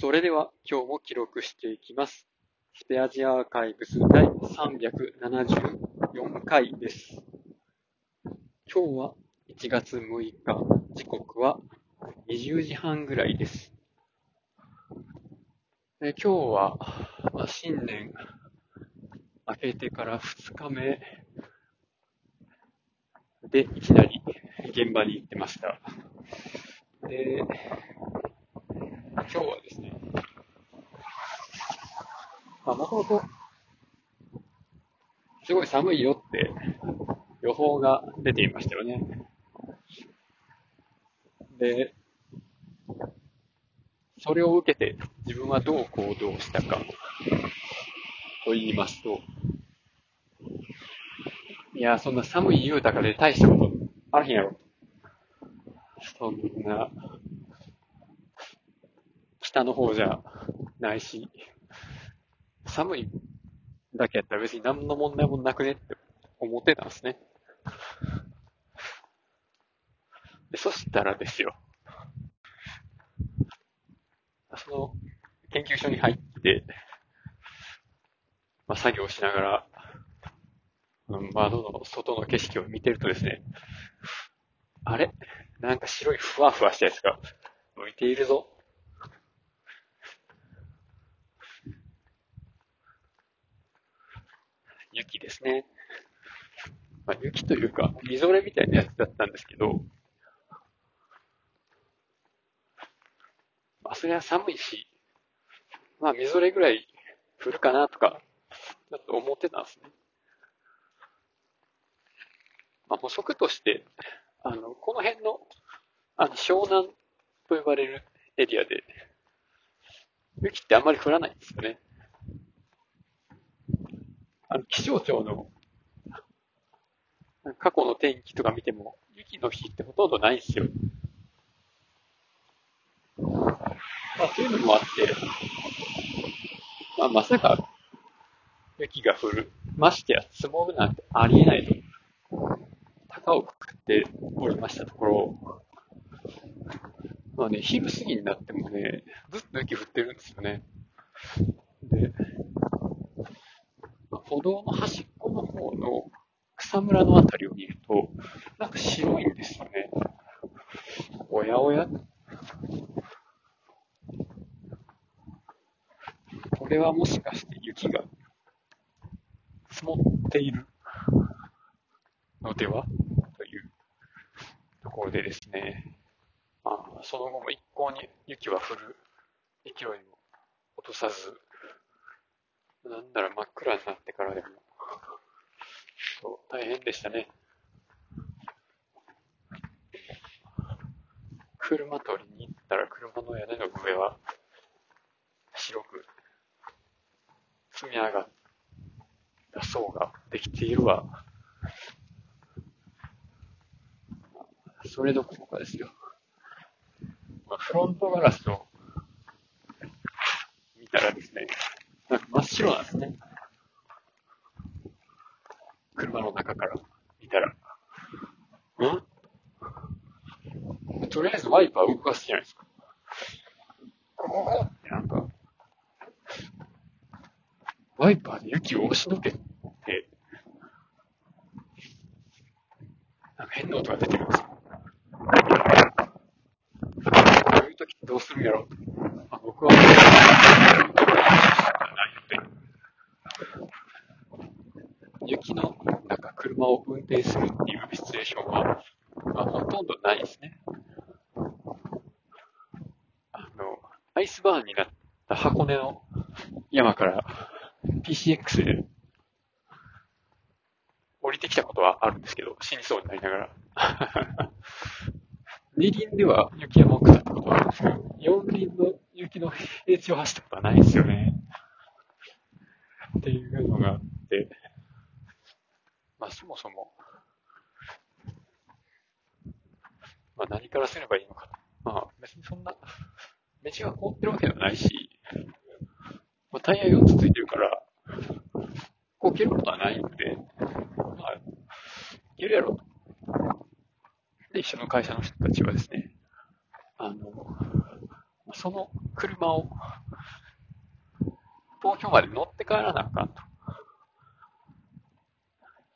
それでは今日も記録していきます。スペアジアアーカイブス第374回です。今日は1月6日、時刻は20時半ぐらいです。え今日は、まあ、新年明けてから2日目でいきなり現場に行ってました。で、今日はですね、もともと、すごい寒いよって予報が出ていましたよね。で、それを受けて自分はどう行動したかと言いますと、いや、そんな寒い言うたかで大したことあらへんやろ。そんな、北の方じゃないし、寒いだけやったら別に何の問題もなくねって思ってたんですね。でそしたらですよ、その研究所に入って、まあ、作業しながら、窓の外の景色を見てるとですね、あれ？なんか白いふわふわしたやつが浮いているぞ。雪ですね。まあ、雪というか、みぞれみたいなやつだったんですけど、まあ、それは寒いし、まあ、みぞれぐらい降るかなとか、ちょっと思ってたんですね。まあ、補足として、あの、この辺の、あの、湘南と呼ばれるエリアで、雪ってあんまり降らないんですよね。あの、気象庁の。過去の天気とか見ても、雪の日ってほとんどないんですよ。まあ、というのもあって、まあ、まさか雪が降る、ましてや積もるなんてありえないと、高をくくっておりましたところ、まあね、昼過ぎになってもね、ずっと雪降ってるんですよね。歩道の端っこの方の草むらのあたりを見ると、なんか白いんですよね。おやおや？これはもしかして雪が積もっているのでは？というところでですね、まあ、その後も一向に雪は降る勢いを落とさず、なんなら真っ暗になってからでも、そう、大変でしたね。車取りに行ったら車の屋根の上は白く積み上がった層ができているわ。それどころかですよ。まあ、フロントガラスを見たらですね、真っ白なんですね。車の中から見たら。ん？とりあえずワイパー動かすじゃないですか。なんか、ワイパーで雪を押しのけて、なんか変な音が出てるんですよ。こういう時どうするんやろうと。あ僕は、ないので、雪の中、車を運転するっていうシチュエーションは、まあ、ほとんどないですね。あの、アイスバーンになった箱根の山から PCX で降りてきたことはあるんですけど、死にそうになりながら。二輪では雪山を下ったことはあるんですけど、四輪の雪の平地を走ったことはないですよね。っていうのがあって、まあそもそも、まあ何からすればいいのか。まあ別にそんな、道が凍ってるわけではないし、まあ、タイヤ4つついてるから、こう切ることはないんで、まあ、いるやろと。で、一緒の会社の人たちはですね、あの、その車を東京まで乗って帰らなあかんと。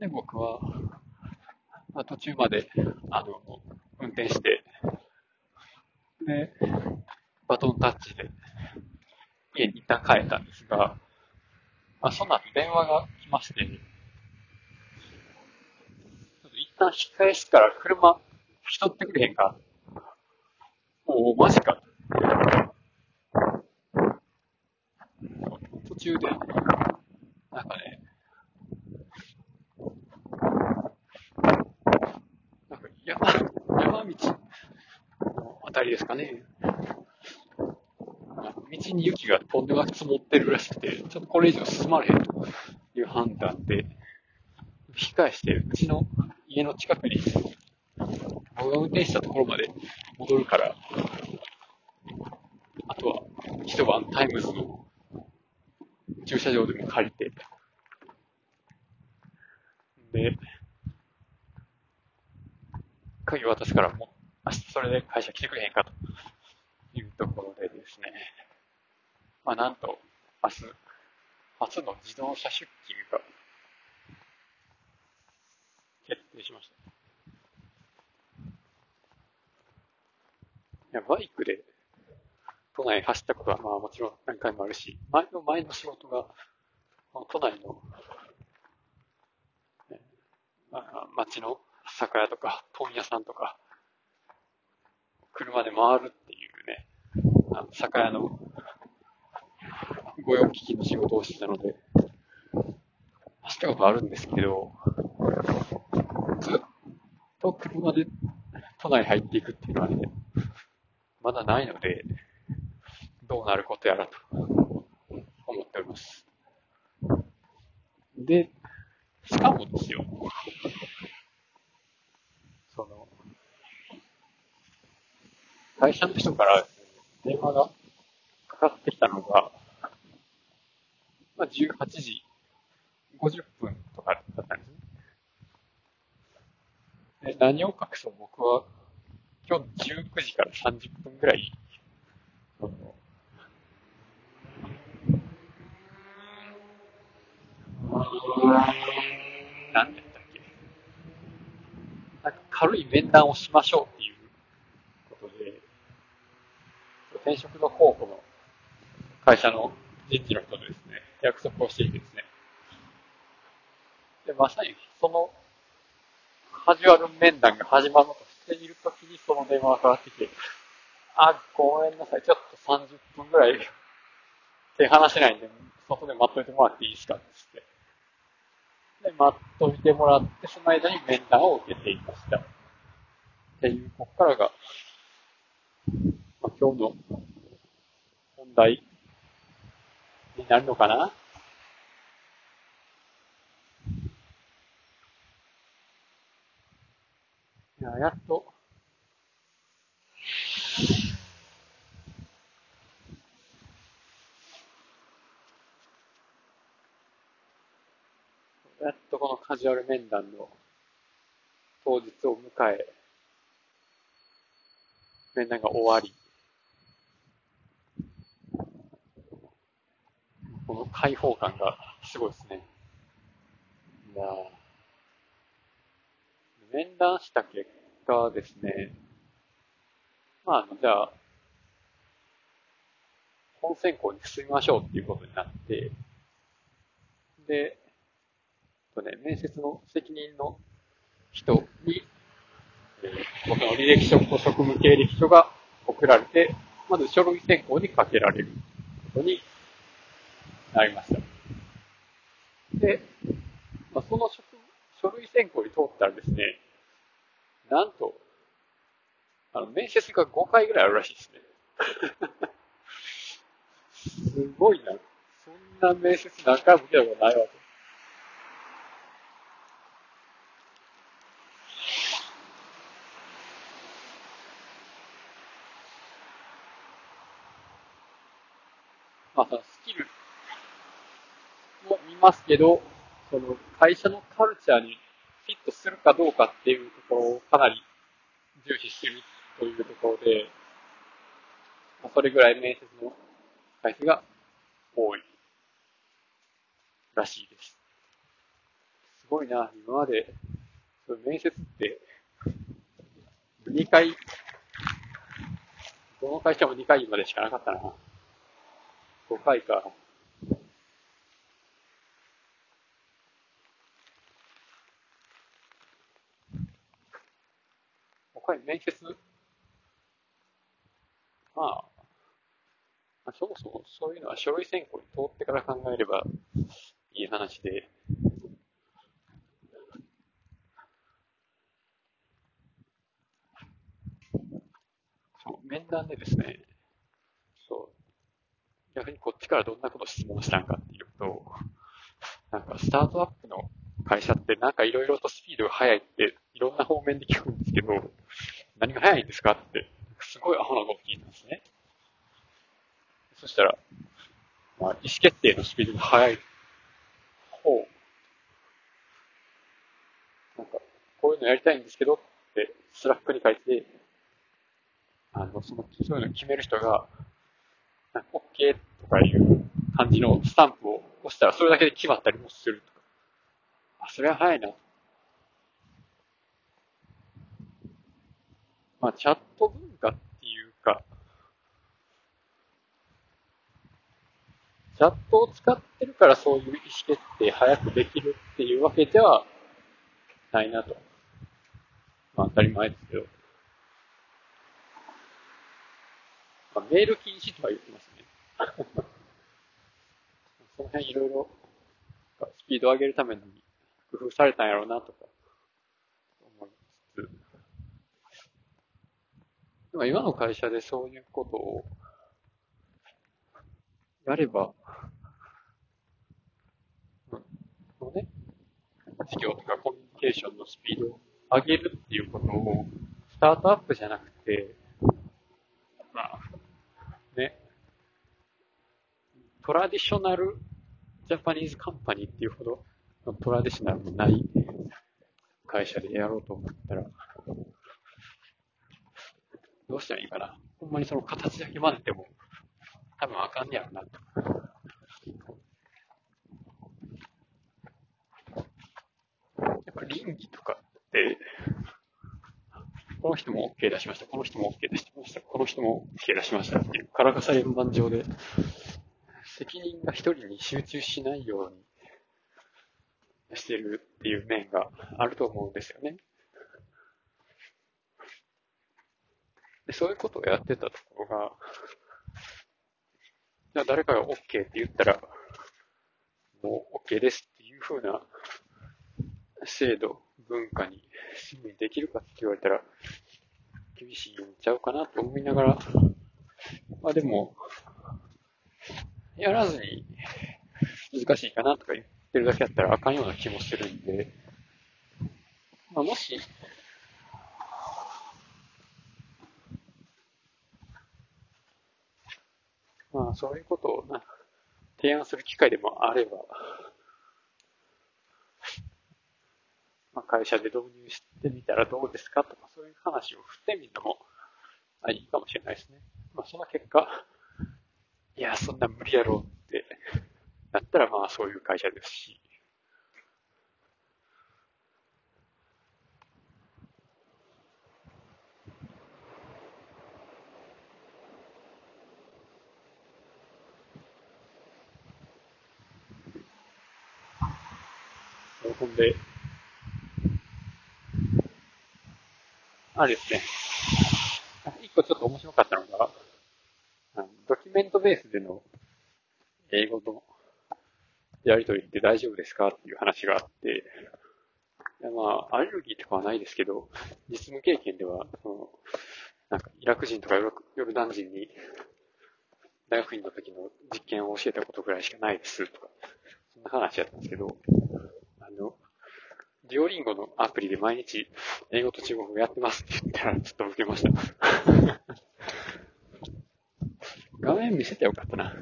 で、僕は、まあ、途中まで、あの、運転して、で、バトンタッチで、一旦帰ったんですが、まあ、その後電話が来まして、ちょっと一旦引き返すから車、引き取ってくれへんか。おお、マジか。途中で、なんかね、なんか山、山道のあたりですかね。道に雪がとんでもなく積もってるらしくて、ちょっとこれ以上進まれへんという判断で、引き返して、うちの家の近くに、僕が運転したところまで戻るから、あとは一晩タイムズの駐車場でも借りて、で、鍵渡すからもう、明日それで会社来てくれへんかというところでですね、まあ、なんと、明日、初の自動車出勤が決定しました。いや、バイクで都内走ったことはまあもちろん何回もあるし、前の前の仕事が、都内の、あ、街の酒屋とか問屋さんとか、車で回るっていうね、あの酒屋の御用聞きの仕事をしてたので、走ったことあるんですけど、ずっと車で都内入っていくっていうのはね、まだないので、どうなることやらと思っております。で、しかもですよ、その、会社の人から電話がかかってきたのが、まあ、18時50分とかだったんですね。で何を隠そう僕は今日19時から30分ぐらい、その、何だったっけ？なんか軽い面談をしましょうっていうことで、転職の候補の会社の人事の人とですね、約束をしていてですね。で、まさにそのカジュアル面談が始まろうとしているときにその電話がかかってきて、あ、ごめんなさい、ちょっと30分ぐらい手離せないんで、外で待っといてもらっていいですかってで、待っといてもらって、その間に面談を受けていました。っていう、ここからが、まあ、今日の本題になるのかな？や、やっと、やっとこのカジュアル面談の当日を迎え、面談が終わり、この開放感がすごいですね。いや面談した結果ですね、まあ、じゃあ、本選考に進みましょうっていうことになって、で、とね、面接の責任の人に、えー、僕の履歴書と職務経歴書が送られて、まず書類選考にかけられることになりました。で、まあ、その書類選考に通ったらですね、なんと、あの、面接が5回ぐらいあるらしいですね。すごいな。そんな面接何回も受けたことないわけ。まあ、そのスキルも見ますけど、その会社のカルチャーにフィットするかどうかっていうところをかなり重視してるというところで、それぐらい面接の回数が多いらしいです。すごいな、今まで、面接って、2回、どの会社も2回までしかなかったな。5回か。面接、まあ、まあ、そもそもそういうのは書類選考に通ってから考えればいい話で、そう、面談でですね、そう、逆にこっちからどんなこと質問したんかっていうと、なんかスタートアップの会社ってなんかいろいろとスピードが速いっていろんな方面で聞くんですけど、何が速いんですか？って、すごいアホなこと聞いたんですね。そしたら、まあ、意思決定のスピードが速い方、なんか、こういうのやりたいんですけどって、 Slack に書いて、あの、その、そういうの決める人が、なんか OK とかいう感じのスタンプを押したらそれだけで決まったりもするとか。あ、それは早いな。まあ、チャット文化っていうか、チャットを使ってるからそういう意思決定早くできるっていうわけではないなと。まあ当たり前ですけど。まあ、メール禁止とは言ってますね。その辺いろいろスピードを上げるために工夫されたんやろうなとか思いつつ。でも今の会社でそういうことをやれば、うん。のね、事業とかコミュニケーションのスピードを上げるっていうことを、スタートアップじゃなくて、まあ、ね、トラディショナルジャパニーズカンパニーっていうほどトラディショナルのない会社でやろうと思ったら、どうしたらいいかな。ほんまにその形だけ混ぜても、多分あかんねやろなと。倫理とかって、この人も OK 出しました、この人も OK 出しました、この人も OK 出しましたっていう、からかさ連番上で、責任が一人に集中しないようにしてるっていう面があると思うんですよね。そういうことをやってたところが、じゃあ誰かが OK って言ったら、もう OK ですっていう風な制度、文化にすぐにできるかって言われたら、厳しいんちゃうかなと思いながら、まあでも、やらずに難しいかなとか言ってるだけだったらあかんような気もするんで、まあもし、まあそういうことをな、提案する機会でもあれば、まあ、会社で導入してみたらどうですかとか、そういう話を振ってみるのも、あ、いいかもしれないですね。まあ、その結果、いや、そんな無理やろうってなったら、まあ、そういう会社ですし。ほんで、あれですね。一個ちょっと面白かったのが、ドキュメントベースでの英語のやりとりって大丈夫ですかっていう話があって、いやまあ、アレルギーとかはないですけど、実務経験では、その、なんか、イラク人とかヨルダン人に、大学院の時の実験を教えたことぐらいしかないですとか、そんな話やったんですけど、デュオリンゴのアプリで毎日英語と中国語やってますって言ったらちょっと受けました。画面見せてよかったな。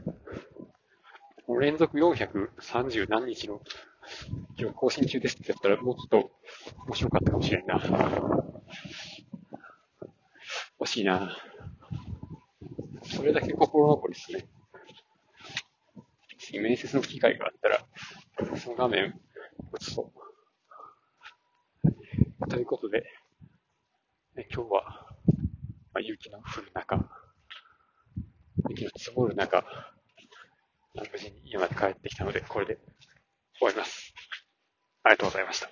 連続430何日の今日更新中ですってやったらもうちょっと面白かったかもしれんな。惜しいな。それだけ心残りですね。次、面接の機会があったら、その画面映そう。ということで、ね、今日は、まあ、雪の降る中、雪の積もる中、無事に家まで帰ってきたので、これで終わります。ありがとうございました。